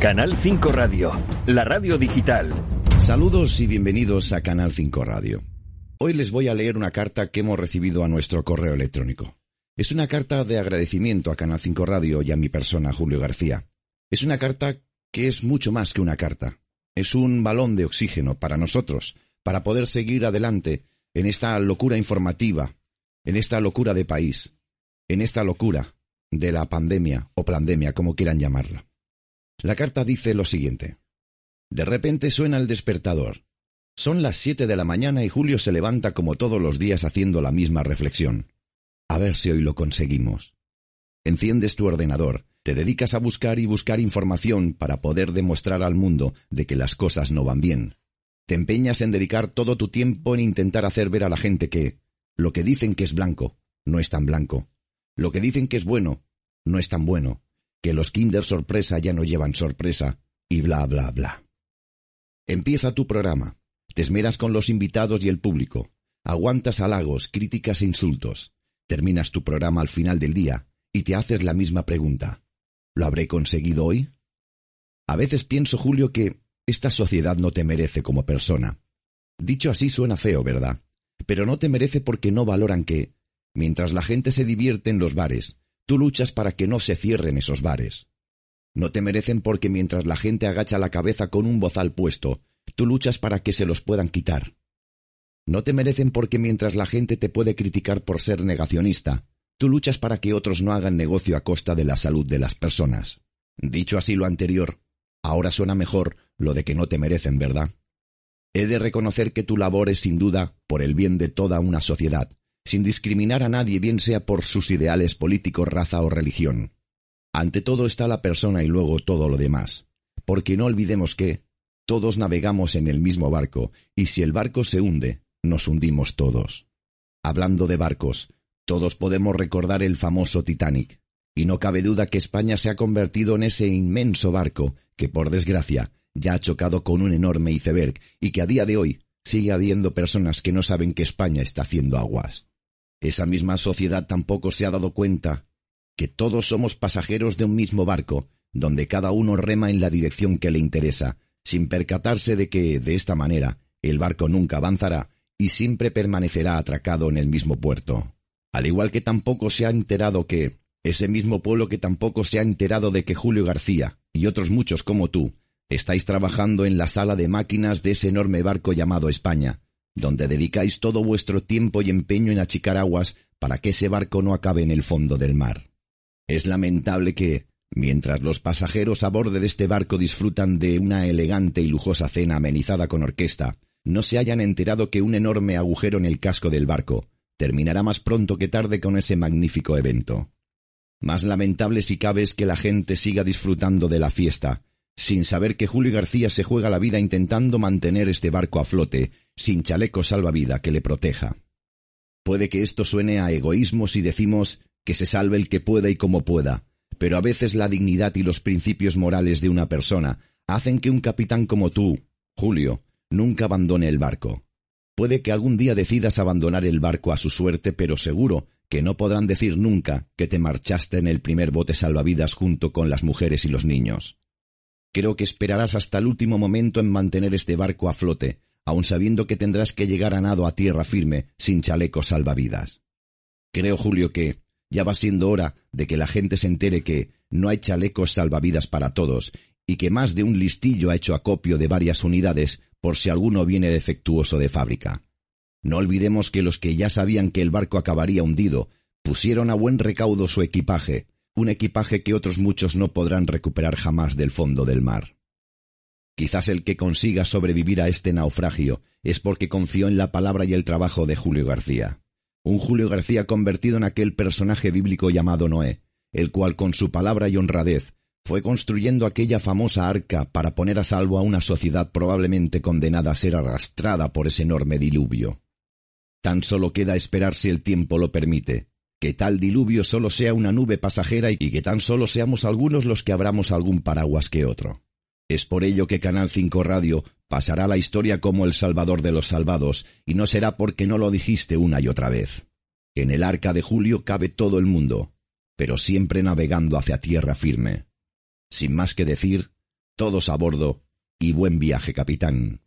Canal 5 Radio, la radio digital. Saludos y bienvenidos a Canal 5 Radio. Hoy les voy a leer una carta que hemos recibido a nuestro correo electrónico. Es una carta de agradecimiento a Canal 5 Radio y a mi persona, Julio García. Es una carta que es mucho más que una carta. Es un balón de oxígeno para nosotros, para poder seguir adelante en esta locura informativa, en esta locura de país, en esta locura de la pandemia o pandemia, como quieran llamarla. La carta dice lo siguiente. De repente suena el despertador. Son las siete de la mañana y Julio se levanta como todos los días haciendo la misma reflexión. A ver si hoy lo conseguimos. Enciendes tu ordenador, te dedicas a buscar y buscar información para poder demostrar al mundo de que las cosas no van bien. Te empeñas en dedicar todo tu tiempo en intentar hacer ver a la gente que lo que dicen que es blanco no es tan blanco. Lo que dicen que es bueno no es tan bueno que los Kinder sorpresa ya no llevan sorpresa, y bla, bla, bla. Empieza tu programa. Te esmeras con los invitados y el público. Aguantas halagos, críticas e insultos. Terminas tu programa al final del día y te haces la misma pregunta. ¿Lo habré conseguido hoy? A veces pienso, Julio, que esta sociedad no te merece como persona. Dicho así suena feo, ¿verdad? Pero no te merece porque no valoran que, mientras la gente se divierte en los bares, Tú luchas para que no se cierren esos bares. No te merecen porque mientras la gente agacha la cabeza con un bozal puesto, tú luchas para que se los puedan quitar. No te merecen porque mientras la gente te puede criticar por ser negacionista, tú luchas para que otros no hagan negocio a costa de la salud de las personas. Dicho así lo anterior, ahora suena mejor lo de que no te merecen, ¿verdad? He de reconocer que tu labor es sin duda por el bien de toda una sociedad, sin discriminar a nadie, bien sea por sus ideales políticos, raza o religión. Ante todo está la persona y luego todo lo demás. Porque no olvidemos que todos navegamos en el mismo barco, y si el barco se hunde, nos hundimos todos. Hablando de barcos, todos podemos recordar el famoso Titanic, y no cabe duda que España se ha convertido en ese inmenso barco que, por desgracia, ya ha chocado con un enorme iceberg y que a día de hoy sigue habiendo personas que no saben que España está haciendo aguas. Esa misma sociedad tampoco se ha dado cuenta que todos somos pasajeros de un mismo barco, donde cada uno rema en la dirección que le interesa, sin percatarse de que, de esta manera, el barco nunca avanzará y siempre permanecerá atracado en el mismo puerto. Al igual que tampoco se ha enterado que, ese mismo pueblo que tampoco se ha enterado de que Julio García y otros muchos como tú estáis trabajando en la sala de máquinas de ese enorme barco llamado España, donde dedicáis todo vuestro tiempo y empeño en achicar aguas para que ese barco no acabe en el fondo del mar. Es lamentable que, mientras los pasajeros a borde de este barco disfrutan de una elegante y lujosa cena amenizada con orquesta, no se hayan enterado que un enorme agujero en el casco del barco terminará más pronto que tarde con ese magnífico evento. Más lamentable si cabe es que la gente siga disfrutando de la fiesta, sin saber que Julio García se juega la vida intentando mantener este barco a flote, sin chaleco salvavida que le proteja. Puede que esto suene a egoísmo si decimos que se salve el que pueda y como pueda, pero a veces la dignidad y los principios morales de una persona hacen que un capitán como tú, Julio, nunca abandone el barco. Puede que algún día decidas abandonar el barco a su suerte, pero seguro que no podrán decir nunca que te marchaste en el primer bote salvavidas junto con las mujeres y los niños. Creo que esperarás hasta el último momento en mantener este barco a flote, aun sabiendo que tendrás que llegar a nado a tierra firme sin chalecos salvavidas. Creo, Julio, que ya va siendo hora de que la gente se entere que no hay chalecos salvavidas para todos y que más de un listillo ha hecho acopio de varias unidades por si alguno viene defectuoso de fábrica. No olvidemos que los que ya sabían que el barco acabaría hundido pusieron a buen recaudo su equipaje, un equipaje que otros muchos no podrán recuperar jamás del fondo del mar. Quizás el que consiga sobrevivir a este naufragio es porque confió en la palabra y el trabajo de Julio García. Un Julio García convertido en aquel personaje bíblico llamado Noé, el cual con su palabra y honradez fue construyendo aquella famosa arca para poner a salvo a una sociedad probablemente condenada a ser arrastrada por ese enorme diluvio. Tan solo queda esperar si el tiempo lo permite, que tal diluvio solo sea una nube pasajera y que tan solo seamos algunos los que abramos algún paraguas que otro. Es por ello que Canal 5 Radio pasará la historia como el salvador de los salvados, y no será porque no lo dijiste una y otra vez. En el arca de Julio cabe todo el mundo, pero siempre navegando hacia tierra firme. Sin más que decir, todos a bordo y buen viaje, capitán.